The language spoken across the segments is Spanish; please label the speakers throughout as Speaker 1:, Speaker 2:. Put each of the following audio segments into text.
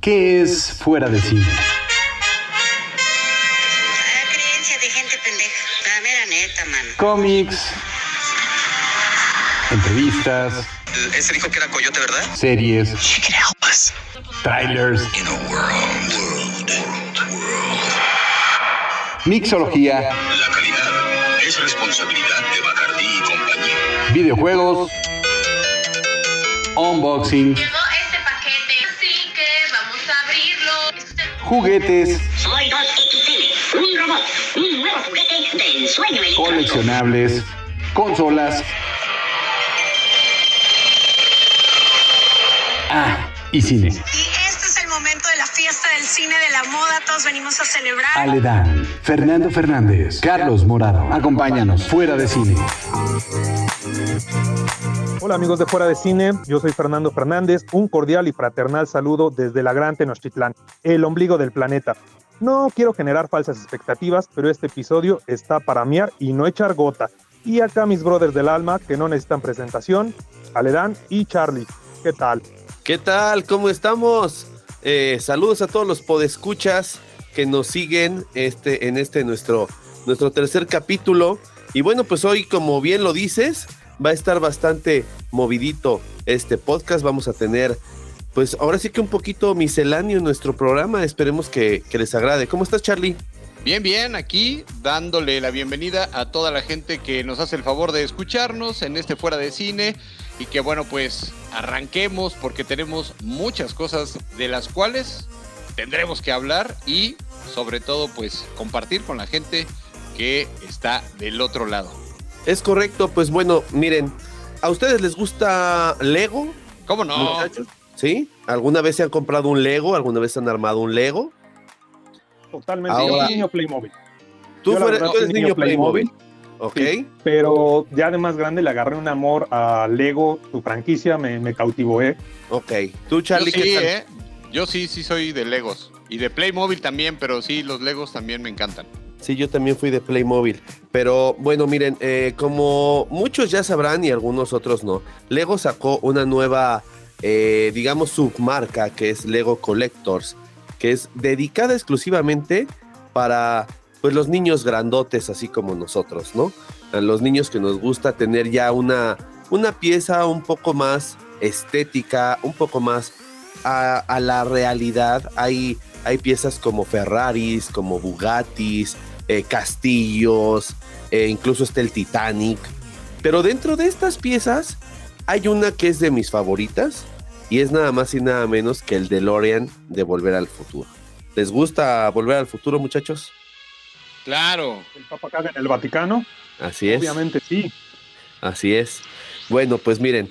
Speaker 1: ¿Qué es fuera de cine?
Speaker 2: La creencia de gente pendeja. La mera neta, mano.
Speaker 1: Cómics, entrevistas,
Speaker 3: Ese dijo que era coyote, ¿verdad?
Speaker 1: series, trailers, mixología,
Speaker 3: La calidad es responsabilidad de Bacardi y compañía.
Speaker 1: videojuegos, unboxing, juguetes,
Speaker 4: Soy 2XL, un robot, un nuevo juguete del sueño electrónico.
Speaker 1: coleccionables, consolas. Ah, y cine.
Speaker 5: Y este es el momento de la fiesta del cine de la moda. Todos venimos a celebrar.
Speaker 1: Aledán, Fernando Fernández, Carlos Morado. Acompáñanos fuera de cine.
Speaker 6: Hola amigos de Fuera de Cine, yo soy Fernando Fernández, un cordial y fraternal saludo desde la Gran Tenochtitlán, el ombligo del planeta. No quiero generar falsas expectativas, pero este episodio está para miar y no echar gota. Y acá mis brothers del alma que no necesitan presentación, Aledán y Charlie. ¿Qué tal?
Speaker 7: ¿Qué tal? ¿Cómo estamos? Eh, saludos a todos los podescuchas que nos siguen este, en este nuestro, nuestro tercer capítulo. Y bueno, pues hoy, como bien lo dices, va a estar bastante movidito este podcast. Vamos a tener, pues ahora sí que un poquito misceláneo en nuestro programa. Esperemos que, que les agrade. ¿Cómo estás, Charlie?
Speaker 8: Bien, bien, aquí dándole la bienvenida a toda la gente que nos hace el favor de escucharnos en este fuera de cine y que bueno, pues arranquemos porque tenemos muchas cosas de las cuales tendremos que hablar y sobre todo pues compartir con la gente que está del otro lado.
Speaker 7: Es correcto, pues bueno, miren, ¿a ustedes les gusta Lego?
Speaker 8: ¿Cómo no?
Speaker 7: muchachos? ¿Sí? ¿Alguna vez se han comprado un Lego? ¿Alguna vez han armado un Lego?
Speaker 6: Totalmente
Speaker 7: Ahora-
Speaker 6: yo niño Playmobil.
Speaker 7: ¿Tú, fuera-
Speaker 6: verdad
Speaker 7: tú eres niño
Speaker 6: niño
Speaker 7: Playmobil?
Speaker 6: Playmobil.
Speaker 7: Ok.
Speaker 6: Sí, pero ya de más grande le agarré un amor a Lego, su franquicia me, me cautivó, ¿eh?
Speaker 7: Ok. ¿Tú, Charlie,
Speaker 8: Yo sí,
Speaker 7: qué tal?
Speaker 8: ¿eh? Yo sí, sí soy de Legos. Y de Playmobil también, pero sí, los Legos también me encantan.
Speaker 7: Sí, yo también fui de Playmobil. Pero bueno, miren, eh, como muchos ya sabrán y algunos otros no, Lego sacó una nueva, eh, digamos, submarca que es Lego Collectors, que es dedicada exclusivamente para pues los niños grandotes, así como nosotros, ¿no? A los niños que nos gusta tener ya una, una pieza un poco más estética, un poco más a, a la realidad. Hay, hay piezas como Ferraris, como Bugattis, eh, castillos, eh, incluso está el Titanic. Pero dentro de estas piezas hay una que es de mis favoritas y es nada más y nada menos que el DeLorean de Volver al Futuro. ¿Les gusta Volver al Futuro, muchachos?
Speaker 8: Claro.
Speaker 6: El Papa Caga en el Vaticano,
Speaker 7: Así es.
Speaker 6: obviamente sí.
Speaker 7: Así es. Bueno, pues miren,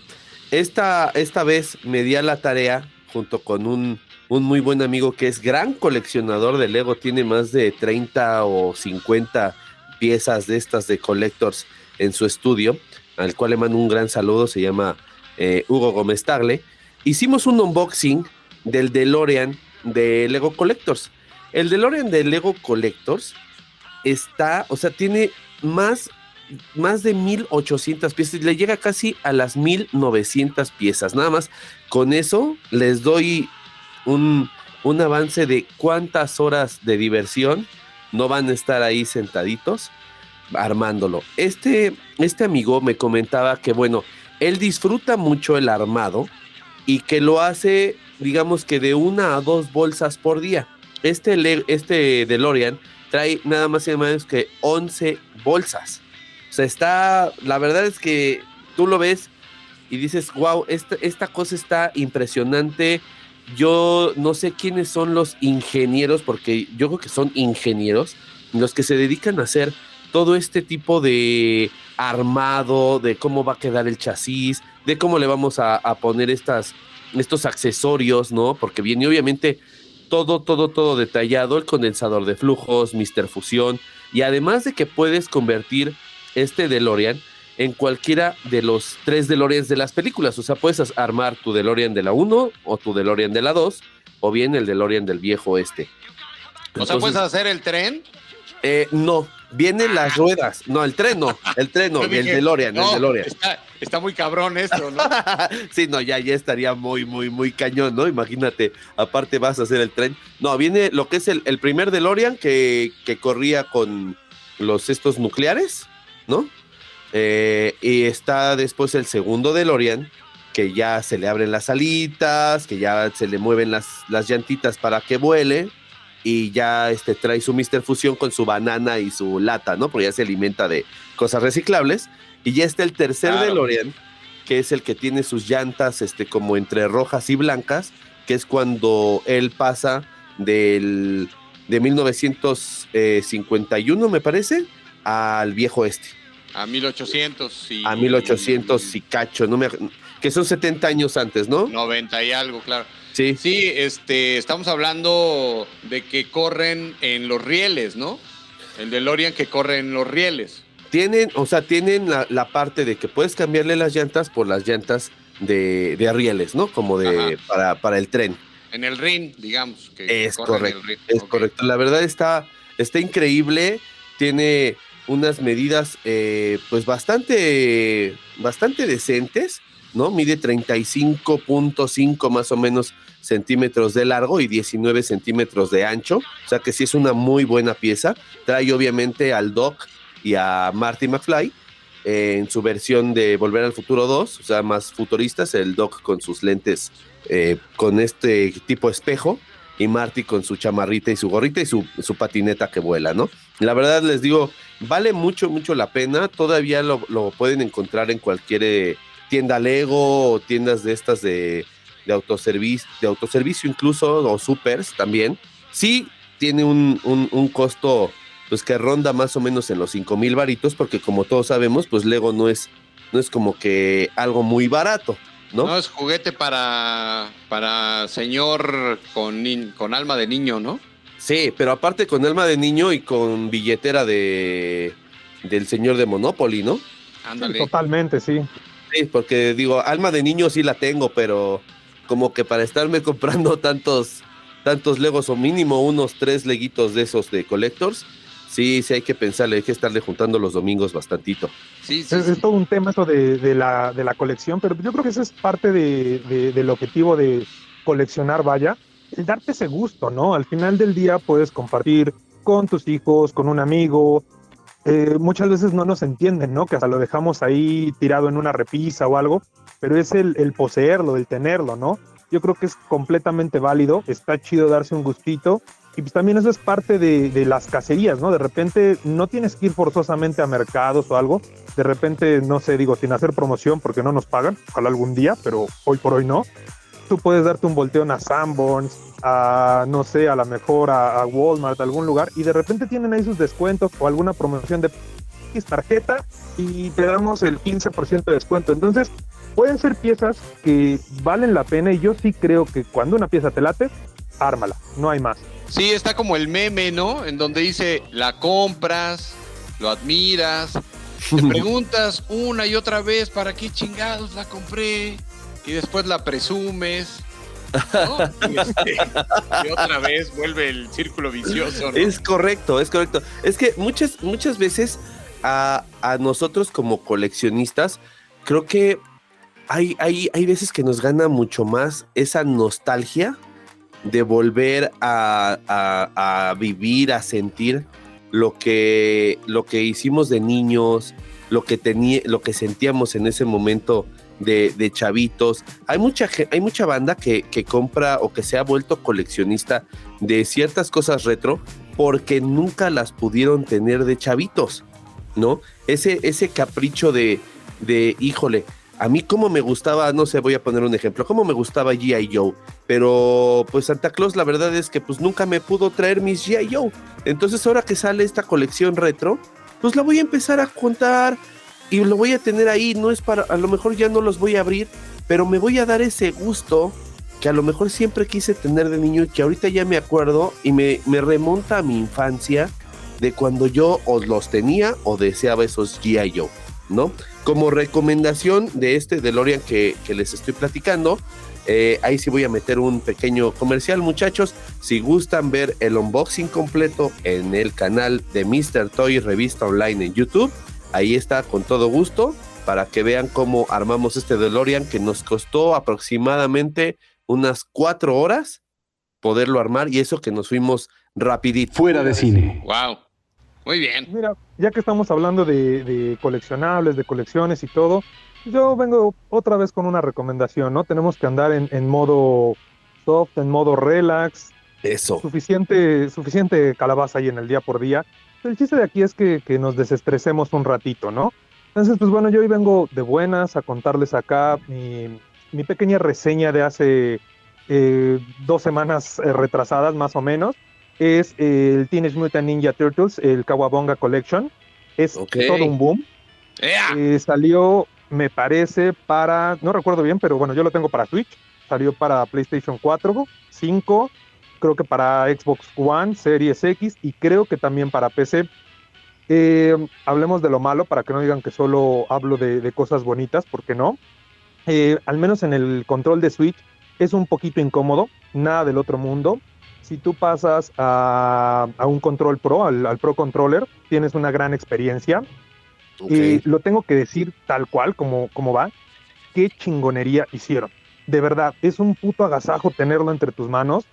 Speaker 7: esta, esta vez me di a la tarea junto con un, un muy buen amigo que es gran coleccionador de Lego, tiene más de 30 o 50 piezas de estas de collectors en su estudio, al cual le mando un gran saludo, se llama eh, Hugo Gómez Tagle. Hicimos un unboxing del DeLorean de Lego Collectors. El DeLorean de Lego Collectors está, o sea, tiene más más de 1800 piezas, le llega casi a las 1900 piezas. Nada más con eso les doy un, un avance de cuántas horas de diversión no van a estar ahí sentaditos armándolo. Este, este amigo me comentaba que, bueno, él disfruta mucho el armado y que lo hace, digamos que de una a dos bolsas por día. Este, este DeLorean trae nada más y nada menos que 11 bolsas. O sea, está, la verdad es que tú lo ves y dices, wow, esta, esta cosa está impresionante. Yo no sé quiénes son los ingenieros, porque yo creo que son ingenieros, los que se dedican a hacer todo este tipo de armado, de cómo va a quedar el chasis, de cómo le vamos a, poner estas, estos accesorios, ¿no? Porque viene obviamente todo, todo, todo detallado, el condensador de flujos, Mr. Fusión, y además de que puedes convertir este DeLorean en cualquiera de los tres DeLoreans de las películas. O sea, puedes armar tu DeLorean de la 1 o tu DeLorean de la 2 o bien el DeLorean del viejo este.
Speaker 8: O sea, puedes hacer el tren.
Speaker 7: eh, no, vienen las ruedas. No, el tren no, el tren no, el DeLorean,
Speaker 8: no,
Speaker 7: el DeLorean.
Speaker 8: Está, está muy cabrón esto, ¿no?
Speaker 7: sí, no, ya, ya estaría muy, muy, muy cañón, ¿no? Imagínate, aparte vas a hacer el tren. No, viene lo que es el, el primer DeLorean que, que corría con los estos nucleares, ¿no? Eh, y está después el segundo DeLorean, que ya se le abren las alitas, que ya se le mueven las, las llantitas para que vuele, y ya este, trae su Mr. Fusión con su banana y su lata, ¿no? Porque ya se alimenta de cosas reciclables. Y ya está el tercer
Speaker 8: Claro.
Speaker 7: DeLorean, que es el que tiene sus llantas este, como entre rojas y blancas, que es cuando él pasa del, de 1951, me parece, al viejo este,
Speaker 8: A 1800 y...
Speaker 7: a 1800 y cacho, no me, que son 70 años antes, ¿no?
Speaker 8: 90 y algo, claro.
Speaker 7: Sí,
Speaker 8: Sí, este, estamos hablando de que corren en los rieles, ¿no? El DeLorean que corre en los rieles.
Speaker 7: tienen, o sea, tienen la, la parte de que puedes cambiarle las llantas por las llantas de, de rieles, ¿no? Como de, para, para el tren.
Speaker 8: En el ring, digamos. Que
Speaker 7: Es
Speaker 8: corren en
Speaker 7: correcto,
Speaker 8: el ring.
Speaker 7: es correcto. La verdad está, está increíble. Tiene unas medidas, eh, pues bastante, bastante decentes, ¿no? Mide 35.5 más o menos centímetros de largo y 19 centímetros de ancho. O sea que sí es una muy buena pieza. Trae obviamente al Doc y a Marty McFly eh, en su versión de Volver al Futuro 2, o sea, más futuristas, el Doc con sus lentes eh, con este tipo espejo y Marty con su chamarrita y su gorrita y su, su patineta que vuela, ¿no? La verdad les digo, vale mucho, mucho la pena. Todavía lo, pueden encontrar en cualquier eh, tienda Lego o tiendas de estas de, de, autoservicio, de autoservicio incluso o supers también. Sí tiene un, un, un costo pues que ronda más o menos en los 5 mil varitos porque como todos sabemos pues Lego no es, no es como que algo muy barato, ¿no?
Speaker 8: No, es juguete para, para señor con, con alma de niño, ¿no?
Speaker 7: Sí, pero aparte con alma de niño y con billetera de del señor de Monopoly, ¿no?
Speaker 8: Ándale.
Speaker 6: Totalmente, sí.
Speaker 7: Sí, porque digo, alma de niño sí la tengo, pero como que para estarme comprando tantos tantos Legos o mínimo unos tres leguitos de esos de collectors, sí, sí hay que pensarle, hay que estarle juntando los domingos bastantito.
Speaker 8: Sí, sí,
Speaker 6: Es,
Speaker 8: sí.
Speaker 6: es todo un tema eso de, de la, de la colección, pero yo creo que ese es parte de, de- del objetivo de coleccionar, vaya, darte ese gusto, ¿no? Al final del día puedes compartir con tus hijos, con un amigo. Eh, muchas veces no nos entienden, ¿no? Que hasta lo dejamos ahí tirado en una repisa o algo, pero es el, el poseerlo, el tenerlo, ¿no? Yo creo que es completamente válido, está chido darse un gustito y pues también eso es parte de, de las cacerías, ¿no? De repente no tienes que ir forzosamente a mercados o algo, de repente, no sé, digo, sin hacer promoción porque no nos pagan, ojalá algún día, pero hoy por hoy no. Tú puedes darte un volteón a Sanborns, a, no sé, a lo mejor a, a Walmart, a algún lugar, y de repente tienen ahí sus descuentos o alguna promoción de X tarjeta y te damos el 15% de descuento. Entonces, pueden ser piezas que valen la pena y yo sí creo que cuando una pieza te late, ármala, no hay más.
Speaker 8: Sí, está como el meme, ¿no? En donde dice, la compras, lo admiras, te preguntas una y otra vez, ¿para qué chingados la compré? Y después la presumes. este, y otra vez vuelve el círculo vicioso, ¿no?
Speaker 7: Es correcto, es correcto. Es que muchas, muchas veces a, a nosotros como coleccionistas, creo que hay, hay, hay veces que nos gana mucho más esa nostalgia de volver a, a- a vivir, a sentir lo que, lo que hicimos de niños, lo que, lo que sentíamos en ese momento de, chavitos. Hay mucha, hay mucha banda que, que compra o que se ha vuelto coleccionista de ciertas cosas retro porque nunca las pudieron tener de chavitos, ¿no? Ese, ese capricho de, de, híjole, a mí como me gustaba, no sé, voy a poner un ejemplo, como me gustaba G.I. Joe, pero pues Santa Claus la verdad es que pues nunca me pudo traer mis G.I. Joe. Entonces ahora que sale esta colección retro, pues la voy a empezar a contar y lo voy a tener ahí, no es para, a lo mejor ya no los voy a abrir, pero me voy a dar ese gusto que a lo mejor siempre quise tener de niño y que ahorita ya me acuerdo y me, me remonta a mi infancia de cuando yo o los tenía o deseaba esos G.I. ¿no? Como recomendación de este DeLorean que, que les estoy platicando, Eh, ahí sí voy a meter un pequeño comercial, muchachos. Si gustan ver el unboxing completo en el canal de Mr. Toy Revista Online en YouTube, ahí está con todo gusto para que vean cómo armamos este DeLorean que nos costó aproximadamente unas cuatro horas poderlo armar y eso que nos fuimos rapidito.
Speaker 1: Fuera de cine.
Speaker 8: Wow. Muy bien.
Speaker 6: Mira, ya que estamos hablando de, de coleccionables, de colecciones y todo, yo vengo otra vez con una recomendación, ¿no? Tenemos que andar en, en modo soft, en modo relax,
Speaker 7: Eso.
Speaker 6: suficiente, suficiente calabaza ahí en el día por día. El chiste de aquí es que, que nos desestresemos un ratito, ¿no? Entonces, pues bueno, yo hoy vengo de buenas a contarles acá mi, mi pequeña reseña de hace eh, dos semanas eh, retrasadas, más o menos. Es el Teenage Mutant Ninja Turtles, el Kawabonga Collection. Es todo un boom. Eh, salió, me parece, para, no recuerdo bien, pero bueno, yo lo tengo para Switch. Salió para PlayStation 4, 5, creo que para Xbox One, Series X y creo que también para PC. Eh, hablemos de lo malo para que no digan que solo hablo de, de cosas bonitas, porque no. Eh, al menos en el control de Switch es un poquito incómodo, nada del otro mundo. Si tú pasas a, a un control pro, al, al Pro Controller, tienes una gran experiencia.
Speaker 7: Ok.
Speaker 6: Y lo tengo que decir tal cual, como, como va. Qué chingonería hicieron. De verdad, es un puto agasajo tenerlo entre tus manos.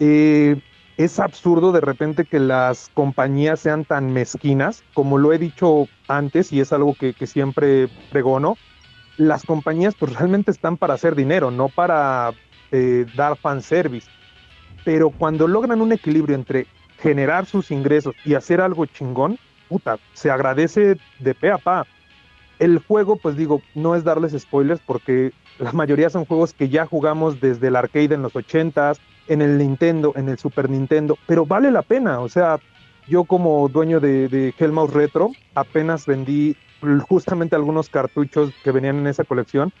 Speaker 6: Eh, es absurdo de repente que las compañías sean tan mezquinas, como lo he dicho antes y es algo que, siempre pregono. Las compañías pues realmente están para hacer dinero, no para eh, dar fanservice. Pero cuando logran un equilibrio entre generar sus ingresos y hacer algo chingón, puta, se agradece de pe a pa. El juego, pues digo, no es darles spoilers porque la mayoría son juegos que ya jugamos desde el arcade en los 80s, en el Nintendo, en el Super Nintendo, pero vale la pena. O sea, yo como dueño de, de Hellmouse Retro, apenas vendí justamente algunos cartuchos que venían en esa colección.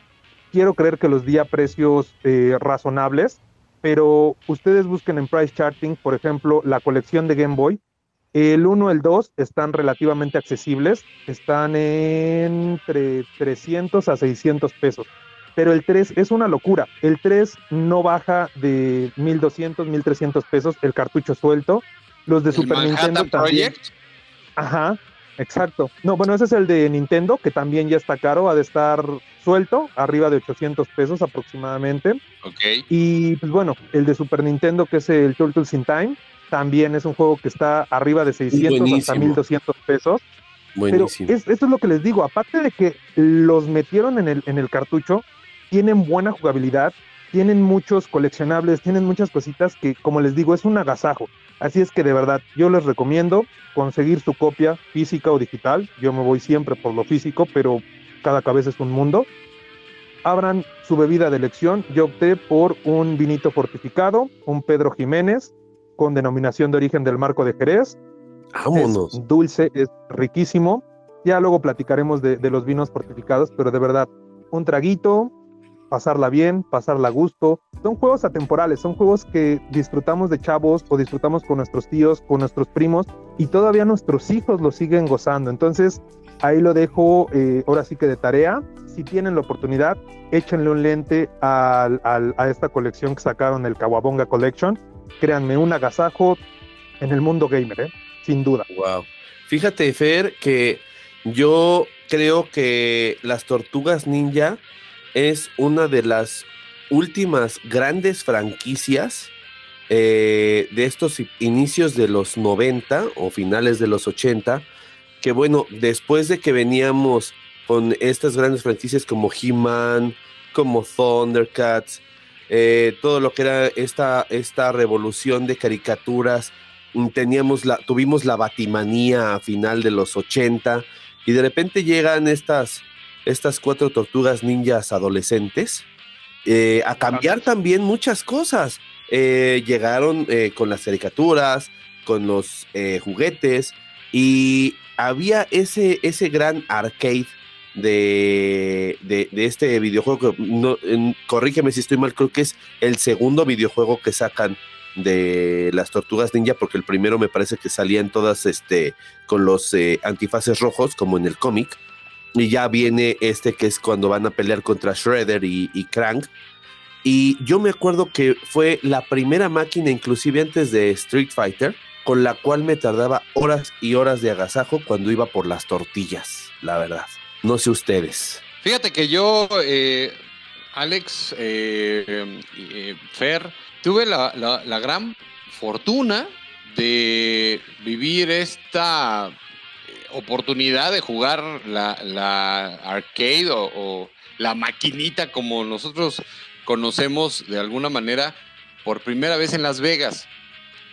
Speaker 6: Quiero creer que los di a precios eh, razonables, pero ustedes busquen en Price Charting, por ejemplo, la colección de Game Boy. El 1 y el 2 están relativamente accesibles, están entre 300 a 600 pesos. Pero el 3 es una locura. El 3 no baja de 1200, 1300 pesos el cartucho suelto. Los de
Speaker 8: ¿El
Speaker 6: Super
Speaker 8: Manhattan
Speaker 6: Nintendo también.
Speaker 8: Project?
Speaker 6: Ajá, exacto. No, bueno, ese es el de Nintendo, que también ya está caro, ha de estar suelto, arriba de 800 pesos aproximadamente.
Speaker 8: Ok.
Speaker 6: Y pues bueno, el de Super Nintendo, que es el Turtles in Time, también es un juego que está arriba de 600 hasta
Speaker 7: Buenísimo.
Speaker 6: 1200 pesos. Pero
Speaker 7: Buenísimo.
Speaker 6: es, esto es lo que les digo, aparte de que los metieron en el, en el cartucho, tienen buena jugabilidad, tienen muchos coleccionables, tienen muchas cositas que, como les digo, es un agasajo. Así es que de verdad, yo les recomiendo conseguir su copia física o digital. Yo me voy siempre por lo físico, pero cada cabeza es un mundo. Abran su bebida de elección. Yo opté por un vinito fortificado, un Pedro Jiménez, con denominación de origen del Marco de Jerez.
Speaker 7: Vámonos.
Speaker 6: Es dulce, es riquísimo. Ya luego platicaremos de, de los vinos fortificados, pero de verdad, un traguito, pasarla bien, pasarla a gusto. Son juegos atemporales, son juegos que disfrutamos de chavos o disfrutamos con nuestros tíos, con nuestros primos y todavía nuestros hijos lo siguen gozando. Entonces, ahí lo dejo eh, ahora sí que de tarea. Si tienen la oportunidad, échenle un lente a esta colección que sacaron, el Kawabonga Collection. Créanme, un agasajo en el mundo gamer, ¿eh? sin duda.
Speaker 7: Wow. Fíjate, Fer, que yo creo que las tortugas ninja es una de las últimas grandes franquicias eh, de estos inicios de los 90 o finales de los 80, que bueno, después de que veníamos con estas grandes franquicias como He-Man, como Thundercats, eh, todo lo que era esta, esta revolución de caricaturas mm, teníamos la, tuvimos la batimanía a final de los 80 y de repente llegan estas, estas cuatro tortugas ninjas adolescentes eh, a cambiar también muchas cosas. Eh, llegaron eh, con las caricaturas, con los juguetes y había ese, ese gran arcade de, de, este videojuego. no, corrígeme si estoy mal, creo que es el segundo videojuego que sacan de las tortugas ninja, porque el primero me parece que salían todas este, con los antifaces rojos, como en el cómic. Y ya viene este que es cuando van a pelear contra Shredder y, y Krang. Y yo me acuerdo que fue la primera máquina, inclusive antes de Street Fighter, con la cual me tardaba horas y horas de agasajo cuando iba por las tortillas, la verdad. No sé ustedes.
Speaker 8: Fíjate que yo, eh, Alex, eh, eh, Fer, tuve la, la- gran fortuna de vivir esta oportunidad de jugar la, la arcade o, o la maquinita como nosotros conocemos de alguna manera por primera vez en Las Vegas.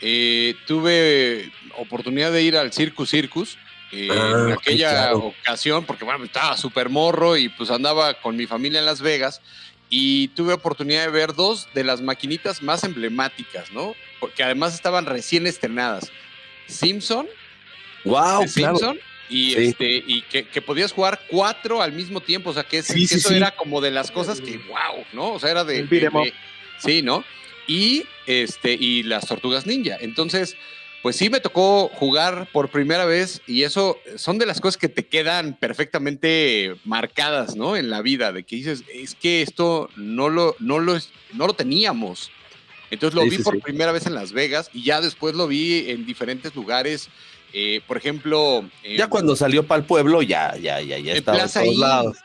Speaker 8: Eh, tuve oportunidad de ir al Circus Circus eh,
Speaker 7: Ah,
Speaker 8: en
Speaker 7: ok,
Speaker 8: aquella
Speaker 7: claro.
Speaker 8: ocasión, porque bueno, estaba súper morro y pues andaba con mi familia en Las Vegas y tuve oportunidad de ver dos de las maquinitas más emblemáticas, ¿no? Porque además estaban recién estrenadas. Simpson,
Speaker 7: ¡Wow!
Speaker 8: de Simpson, y,
Speaker 7: Sí.
Speaker 8: este, y que, que podías jugar cuatro al mismo tiempo, o sea, que, es-
Speaker 7: Sí,
Speaker 8: que
Speaker 7: sí,
Speaker 8: eso
Speaker 7: sí.
Speaker 8: era como de las cosas que, wow, ¿no? O sea, era de...
Speaker 6: 'em
Speaker 8: de- sí, ¿no? Y, este, y las tortugas ninja. Entonces, pues sí me tocó jugar por primera vez y eso son de las cosas que te quedan perfectamente marcadas, ¿no? En la vida, de que dices, es que esto no lo, no lo, no lo teníamos. Entonces lo
Speaker 7: Sí,
Speaker 8: vi
Speaker 7: sí,
Speaker 8: por
Speaker 7: sí.
Speaker 8: primera vez en Las Vegas y ya después lo vi en diferentes lugares. Eh, por ejemplo, en-
Speaker 7: Ya cuando salió para el pueblo, ya, ya, ya, ya
Speaker 8: en
Speaker 7: estaba en
Speaker 8: Plaza
Speaker 7: todos
Speaker 8: Inn,
Speaker 7: lados.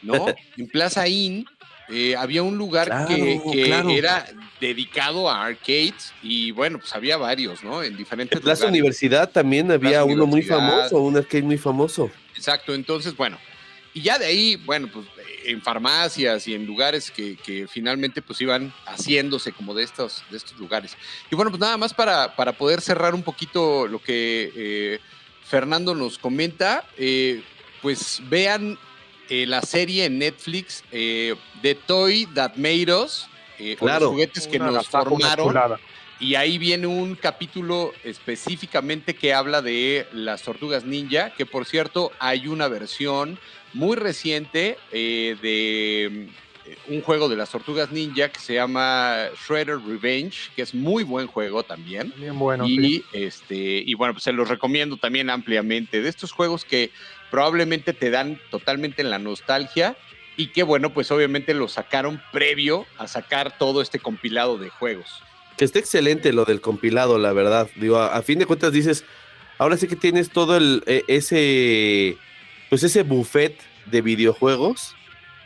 Speaker 8: ¿no? En Plaza Inn eh, había un lugar
Speaker 7: Claro,
Speaker 8: que, que
Speaker 7: claro.
Speaker 8: era dedicado a arcades y bueno, pues había varios, ¿no? En diferentes
Speaker 7: En Plaza
Speaker 8: lugares.
Speaker 7: Universidad también había
Speaker 8: Plaza
Speaker 7: uno muy famoso, un arcade muy famoso.
Speaker 8: Exacto, entonces, bueno, y ya de ahí, bueno, pues en farmacias y en lugares que, que finalmente pues iban haciéndose como de estos, de estos lugares. Y bueno, pues nada más para, para poder cerrar un poquito lo que eh, Fernando nos comenta, eh, pues vean eh, la serie en Netflix, eh, The Toy That Made Us, eh, o los juguetes que
Speaker 6: Una
Speaker 8: nos formaron. Y ahí viene un capítulo específicamente que habla de las tortugas ninja, que por cierto hay una versión muy reciente eh, de mm, un juego de las tortugas ninja que se llama Shredder Revenge, que es muy buen juego también.
Speaker 6: Bien bueno.
Speaker 8: y,
Speaker 6: sí.
Speaker 8: este, y bueno, pues se los recomiendo también ampliamente. De estos juegos que probablemente te dan totalmente en la nostalgia y que bueno, pues obviamente lo sacaron previo a sacar todo este compilado de juegos.
Speaker 7: Que está excelente lo del compilado, la verdad. Digo, a, a fin de cuentas dices, ahora sí que tienes todo el eh, ese pues ese buffet de videojuegos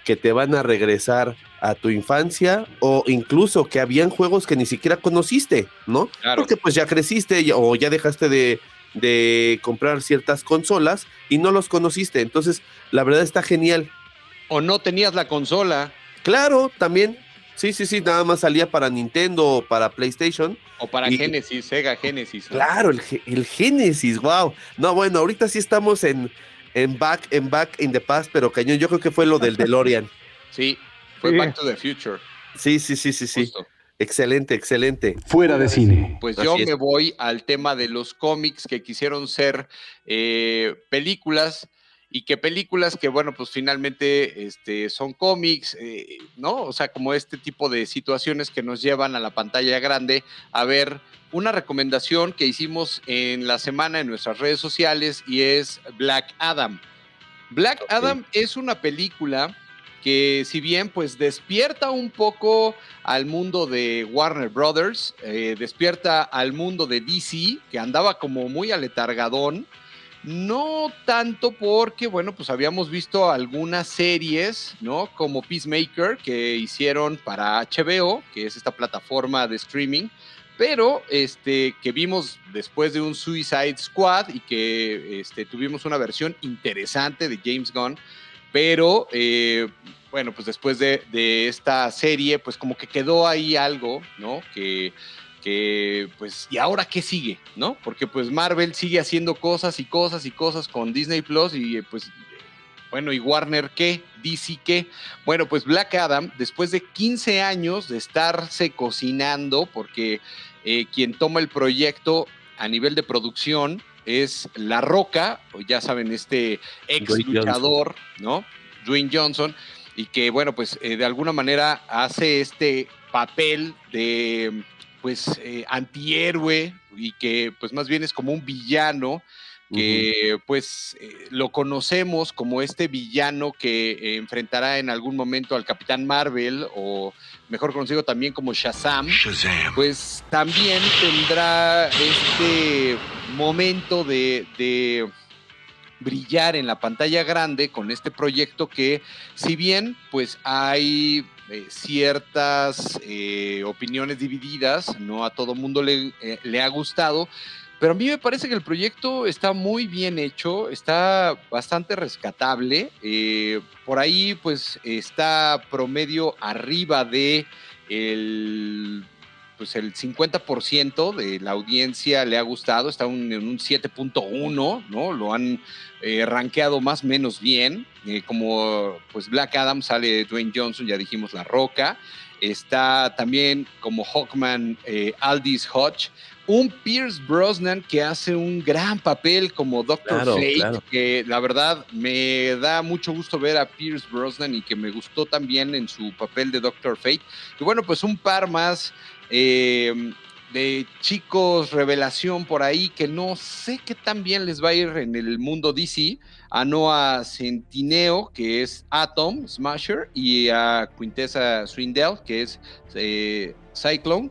Speaker 7: que te van a regresar a tu infancia o incluso que habían juegos que ni siquiera conociste, ¿no?
Speaker 8: Claro.
Speaker 7: Porque pues ya creciste ya- o ya dejaste de, de comprar ciertas consolas y no los conociste. Entonces, la verdad está genial.
Speaker 8: O no tenías la consola
Speaker 7: Claro, también. Sí, sí, sí, nada más salía para Nintendo o para PlayStation.
Speaker 8: o para
Speaker 7: Y-
Speaker 8: Genesis, Sega Genesis. ¿no?
Speaker 7: Claro, el, el Génesis, wow. No, bueno, ahorita sí estamos en, en back, en back in the past, pero cañón, yo creo que fue lo del DeLorean.
Speaker 8: Sí, fue
Speaker 6: Sí.
Speaker 8: Back to the Future.
Speaker 7: Sí, sí, sí, sí, sí.
Speaker 8: justo.
Speaker 7: Excelente, excelente.
Speaker 1: Fuera de cine.
Speaker 8: Pues
Speaker 7: Así
Speaker 8: yo
Speaker 7: es.
Speaker 8: me voy al tema de los cómics que quisieron ser eh, películas y que películas que, bueno, pues finalmente este, son cómics, eh, ¿no? O sea, como este tipo de situaciones que nos llevan a la pantalla grande a ver una recomendación que hicimos en la semana en nuestras redes sociales y es Black Adam. Black. Adam es una película que si bien pues despierta un poco al mundo de Warner Brothers, eh, despierta al mundo de DC, que andaba como muy aletargadón, no tanto porque, bueno, pues habíamos visto algunas series, ¿no? Como Peacemaker, que hicieron para HBO, que es esta plataforma de streaming, pero este, que vimos después de un Suicide Squad y que este, tuvimos una versión interesante de James Gunn, pero eh, bueno, pues después de, de esta serie, pues como que quedó ahí algo, ¿no? Que, que, pues, ¿y ahora qué sigue? ¿No? Porque pues Marvel sigue haciendo cosas y cosas y cosas con Disney Plus y eh, pues, bueno, ¿y Warner qué? DC qué? Bueno, pues Black Adam, después de 15 años de estarse cocinando, porque eh, quien toma el proyecto a nivel de producción es La Roca, o ya saben, este ex
Speaker 7: Dwayne
Speaker 8: luchador, ¿no? Dwayne Johnson, y que, bueno, pues eh, de alguna manera hace este papel de, pues, eh, antihéroe y que, pues, más bien es como un villano que pues eh, lo conocemos como este villano que eh, enfrentará en algún momento al Capitán Marvel o mejor conocido también como Shazam, pues también tendrá este momento de, de brillar en la pantalla grande con este proyecto que si bien pues hay eh, ciertas eh, opiniones divididas, no a todo mundo le, eh, le, ha gustado, pero a mí me parece que el proyecto está muy bien hecho, está bastante rescatable, por ahí pues está promedio arriba de el pues el 50% de la audiencia le ha gustado, está en un 7.1, ¿no? Lo han eh, rankeado más o menos bien. Eh, como pues Black Adam sale Dwayne Johnson, ya dijimos La Roca. Está también como Hawkman eh, Aldis Hodge. Un Pierce Brosnan que hace un gran papel como Doctor Fate, que la verdad me da mucho gusto ver a Pierce Brosnan y que me gustó también en su papel de Doctor Fate. Y bueno, pues un par más eh, de chicos revelación por ahí que no sé qué tan bien les va a ir en el mundo DC. A Noah Centineo, que es Atom, Smasher, y a Quintessa Swindell, que es eh, Cyclone.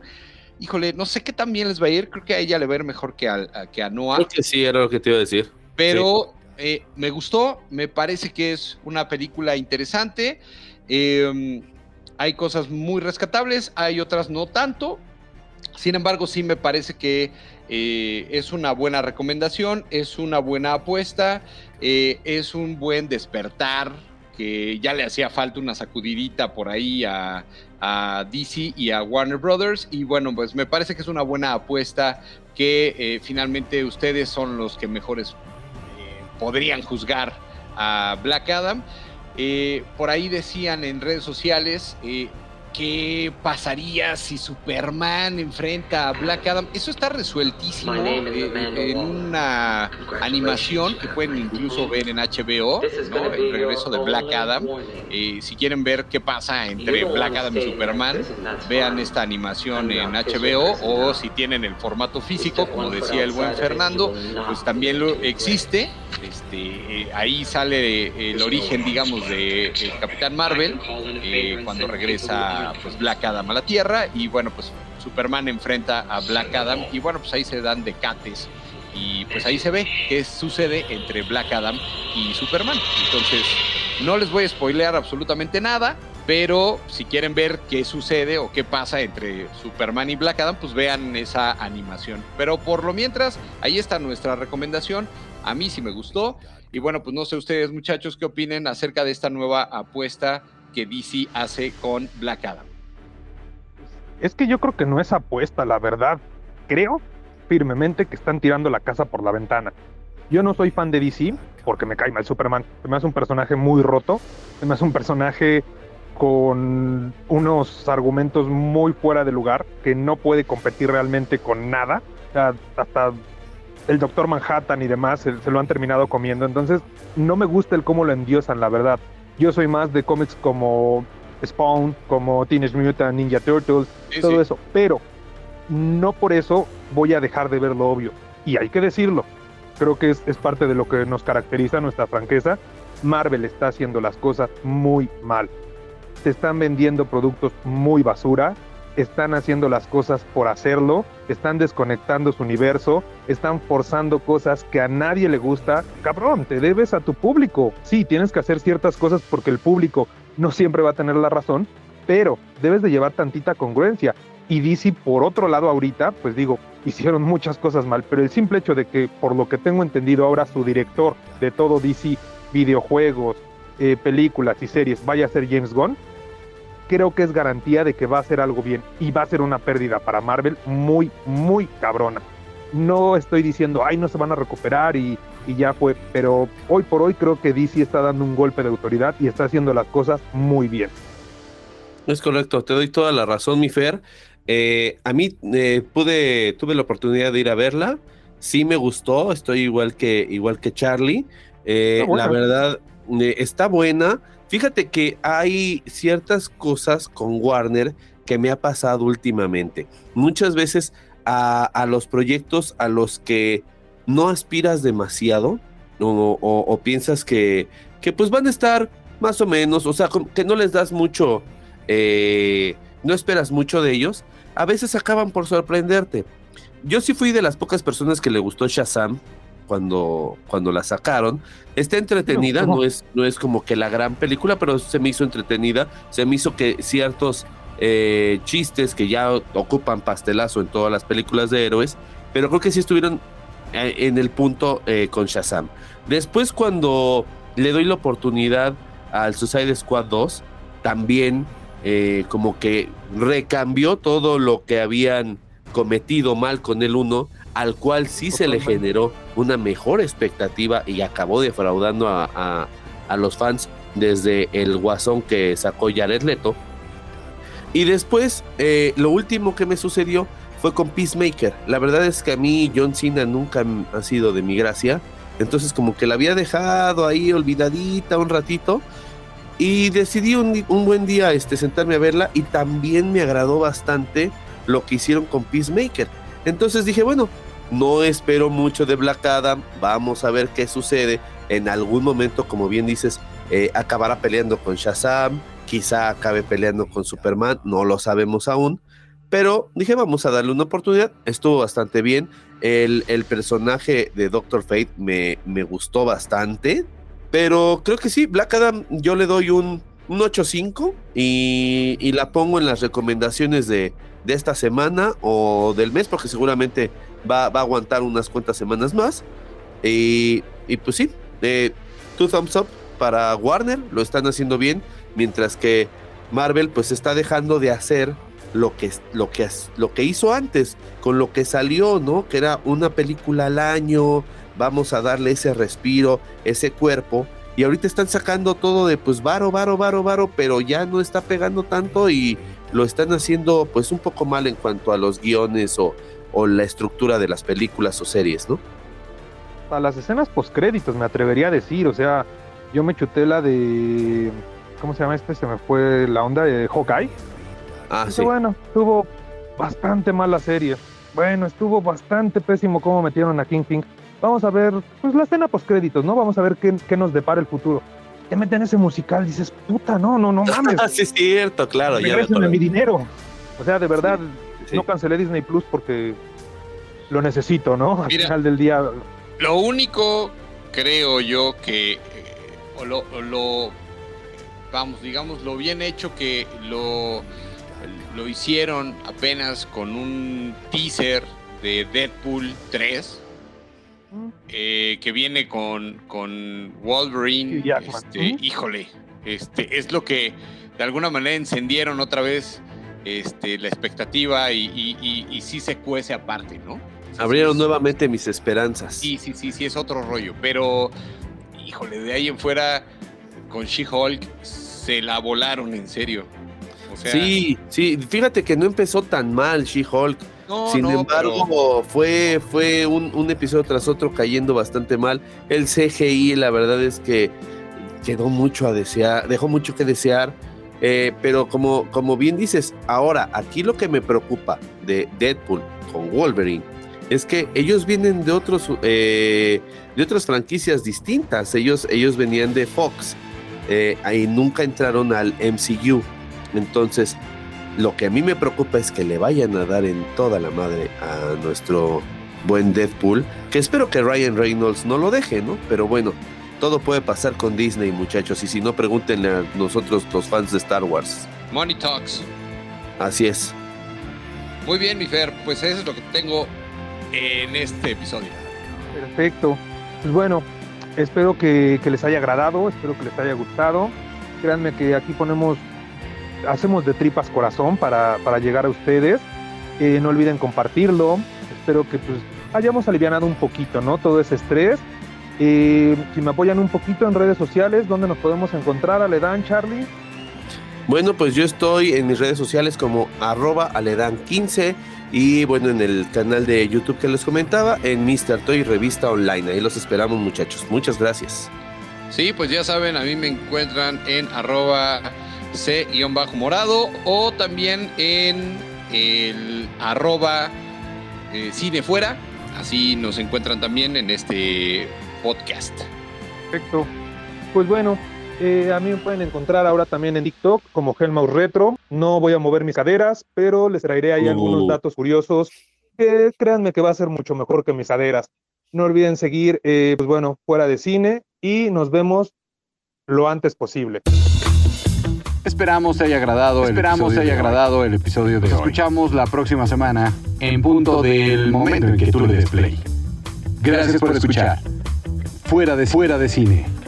Speaker 8: Híjole, no sé qué tan bien les va a ir. Creo que a ella le va a ir mejor que a, que a Noah.
Speaker 7: Creo que sí, era lo que te iba a decir.
Speaker 8: Pero eh, me gustó, me parece que es una película interesante. Em, hay cosas muy rescatables, hay otras no tanto. Sin embargo, sí me parece que eh, es una buena recomendación, es una buena apuesta, eh, es un buen despertar, que ya le hacía falta una sacudidita por ahí a, DC y a Warner Brothers. Y bueno, pues me parece que es una buena apuesta que eh, finalmente ustedes son los que mejores podrían juzgar a Black Adam. por ahí decían en redes sociales, ¿Qué pasaría si Superman enfrenta a Black Adam? Eso está resueltísimo eh, en una animación que pueden incluso ver en HBO, el regreso de Black Adam. Eh, si quieren ver qué pasa entre Black Adam y Superman, vean esta animación en HBO o si tienen el formato físico, como decía el buen Fernando, pues también lo existe. Este, eh, ahí sale el origen, digamos, de Capitán Marvel cuando regresa pues Black Adam a la Tierra y bueno, pues Superman enfrenta a Black Adam y bueno, pues ahí se dan decates y pues ahí se ve qué sucede entre Black Adam y Superman. Entonces, no les voy a spoilear absolutamente nada, pero si quieren ver qué sucede o qué pasa entre Superman y Black Adam, pues vean esa animación. Pero por lo mientras, ahí está nuestra recomendación. A mí sí me gustó. Y bueno, pues no sé ustedes muchachos qué opinen acerca de esta nueva apuesta que DC hace con Black Adam.
Speaker 6: Es que yo creo que no es apuesta, la verdad. Creo firmemente que están tirando la casa por la ventana. Yo no soy fan de DC porque me cae mal Superman. Se me hace un personaje muy roto. Se me hace un personaje con unos argumentos muy fuera de lugar que no puede competir realmente con nada. Hasta el Doctor Manhattan y demás se, se, lo han terminado comiendo. Entonces, no me gusta el cómo lo endiosan, la verdad. Yo soy más de cómics como Spawn, como Teenage Mutant Ninja Turtles, todo eso. Pero no por eso voy a dejar de ver lo obvio. Y hay que decirlo. Creo que es, es parte de lo que nos caracteriza nuestra franqueza. Marvel está haciendo las cosas muy mal. Se están vendiendo productos muy basura están haciendo las cosas por hacerlo, están desconectando su universo, están forzando cosas que a nadie le gusta. Cabrón, te debes a tu público. Sí, tienes que hacer ciertas cosas porque el público no siempre va a tener la razón, pero debes de llevar tantita congruencia. Y DC, por otro lado, ahorita, pues digo, hicieron muchas cosas mal, pero el simple hecho de que, por lo que tengo entendido ahora, su director de todo DC, videojuegos, eh, películas y series, vaya a ser James Gunn, creo que es garantía de que va a ser algo bien y va a ser una pérdida para Marvel muy, muy cabrona. No estoy diciendo, ay, no se van a recuperar y, ya fue, pero hoy por hoy creo que DC está dando un golpe de autoridad y está haciendo las cosas muy bien.
Speaker 7: Es correcto, te doy toda la razón, mi Fer. Eh, a mí eh, pude, tuve la oportunidad de ir a verla, sí me gustó, estoy igual que, igual que Charlie. Eh, la verdad, está buena Fíjate que hay ciertas cosas con Warner que me ha pasado últimamente. Muchas veces a, los proyectos a los que no aspiras demasiado o, piensas que, que pues van a estar más o menos, o sea, que no les das mucho, eh, no esperas mucho de ellos, a veces acaban por sorprenderte. Yo sí fui de las pocas personas que le gustó Shazam cuando, cuando la sacaron. Está entretenida, no es, no es como que la gran película, pero se me hizo entretenida. Se me hizo que ciertos eh, chistes que ya ocupan pastelazo en todas las películas de héroes, pero creo que sí estuvieron eh, en el punto eh, con Shazam. Después cuando le doy la oportunidad al Suicide Squad 2, también eh, como que recambió todo lo que habían cometido mal con el 1, al cual sí se le generó una mejor expectativa y acabó defraudando a, a- los fans desde el guasón que sacó Jared Leto. Y después, eh, lo último que me sucedió fue con Peacemaker. La verdad es que a mí John Cena nunca ha sido de mi gracia. Entonces como que la había dejado ahí olvidadita un ratito. Y decidí un, un buen día este, sentarme a verla y también me agradó bastante lo que hicieron con Peacemaker. Entonces dije, bueno, no espero mucho de Black Adam, vamos a ver qué sucede. En algún momento, como bien dices, eh, acabará peleando con Shazam, quizá acabe peleando con Superman, no lo sabemos aún. Pero dije, vamos a darle una oportunidad, estuvo bastante bien. El, personaje de Doctor Fate me, me gustó bastante. Pero creo que sí, Black Adam yo le doy un, un 8.5 y, y la pongo en las recomendaciones de, de esta semana o del mes, porque seguramente va, va a aguantar unas cuantas semanas más. Y, y pues sí, eh, two thumbs up para Warner, lo están haciendo bien, mientras que Marvel pues está dejando de hacer lo que, lo que, lo que hizo antes, con lo que salió, ¿no? Que era una película al año, vamos a darle ese respiro, ese cuerpo. Y ahorita están sacando todo de pues varo, varo, varo, varo, pero ya no está pegando tanto y lo están haciendo pues un poco mal en cuanto a los guiones o, o la estructura de las películas o series, ¿no?
Speaker 6: A las escenas postcréditos me atrevería a decir, o sea, yo me chuté la de ¿cómo se llama este? Se me fue la onda de Hawkeye.
Speaker 7: Ah, sí.
Speaker 6: bueno, estuvo bastante mala serie. Bueno, estuvo bastante pésimo cómo metieron a Kingpin. Vamos a ver, pues la escena postcréditos, ¿no? Vamos a ver qué, qué nos depara el futuro. Te meten ese musical, dices, puta, no, no, no mames.
Speaker 7: Sí, es cierto, claro. Ya
Speaker 6: mi dinero. O sea, de verdad,
Speaker 7: Sí.
Speaker 6: no cancelé Disney Plus porque lo necesito, ¿no? Al
Speaker 8: Mira.
Speaker 6: final del día,
Speaker 8: Lo único, creo yo, que. eh, o lo, o lo- Vamos, digamos, lo bien hecho que lo, lo hicieron apenas con un teaser de Deadpool 3. eh, que viene con, con Wolverine. Este. Híjole, este, es lo que de alguna manera encendieron otra vez este, la expectativa y, y, y- y sí se cuece aparte, ¿no?
Speaker 7: Abrieron
Speaker 8: sí,
Speaker 7: nuevamente mis esperanzas.
Speaker 8: Sí, sí, sí, sí, es otro rollo. Pero, híjole, de ahí en fuera, con She-Hulk, se la volaron en serio. O sea,
Speaker 7: sí, sí, fíjate que no empezó tan mal She-Hulk.
Speaker 8: no,
Speaker 7: Sin
Speaker 8: no,
Speaker 7: embargo, fue, fue un, un episodio tras otro cayendo bastante mal. El CGI, la verdad es que quedó mucho a desear, dejó mucho que desear. Eh, pero como, como bien dices, ahora aquí lo que me preocupa de Deadpool con Wolverine es que ellos vienen de otros eh, de otras franquicias distintas. Ellos, ellos venían de Fox eh, y nunca entraron al MCU. Entonces, lo que a mí me preocupa es que le vayan a dar en toda la madre a nuestro buen Deadpool, que espero que Ryan Reynolds no lo deje, ¿no? Pero bueno, todo puede pasar con Disney, muchachos, y si no, pregúntenle a nosotros, los fans de Star Wars.
Speaker 8: Money Talks.
Speaker 7: Así es.
Speaker 8: Muy bien, mi Fer, pues eso es lo que tengo en este episodio.
Speaker 6: Perfecto. Pues bueno, espero que, que les haya agradado, espero que les haya gustado. Créanme que aquí ponemos, hacemos de tripas corazón para, para llegar a ustedes. Eh, no olviden compartirlo. Espero que pues hayamos alivianado un poquito, ¿no? Todo ese estrés. Eh, si me apoyan un poquito en redes sociales, ¿dónde nos podemos encontrar? Aledan, Charlie.
Speaker 7: Bueno, pues yo estoy en mis redes sociales como arroba aledan15 y bueno, en el canal de YouTube que les comentaba, en Mr. Toy Revista Online. Ahí los esperamos, muchachos. Muchas gracias.
Speaker 8: Sí, pues ya saben, a mí me encuentran en arroba c-morado o también en el arroba eh, cinefuera así nos encuentran también en este podcast.
Speaker 6: Perfecto. Pues bueno, eh, a mí me pueden encontrar ahora también en TikTok como Helmaus Retro. No voy a mover mis caderas, pero les traeré ahí algunos
Speaker 7: Uh.
Speaker 6: datos curiosos que créanme que va a ser mucho mejor que mis caderas. No olviden seguir, eh, pues bueno, fuera de cine y nos vemos lo antes posible.
Speaker 1: Esperamos haya agradado Esperamos haya
Speaker 9: episodio de hoy.
Speaker 1: agradado el episodio de
Speaker 9: Nos
Speaker 1: hoy. escuchamos la próxima semana en punto del momento en que tú le des play. Gracias por escuchar. Fuera de fuera de cine.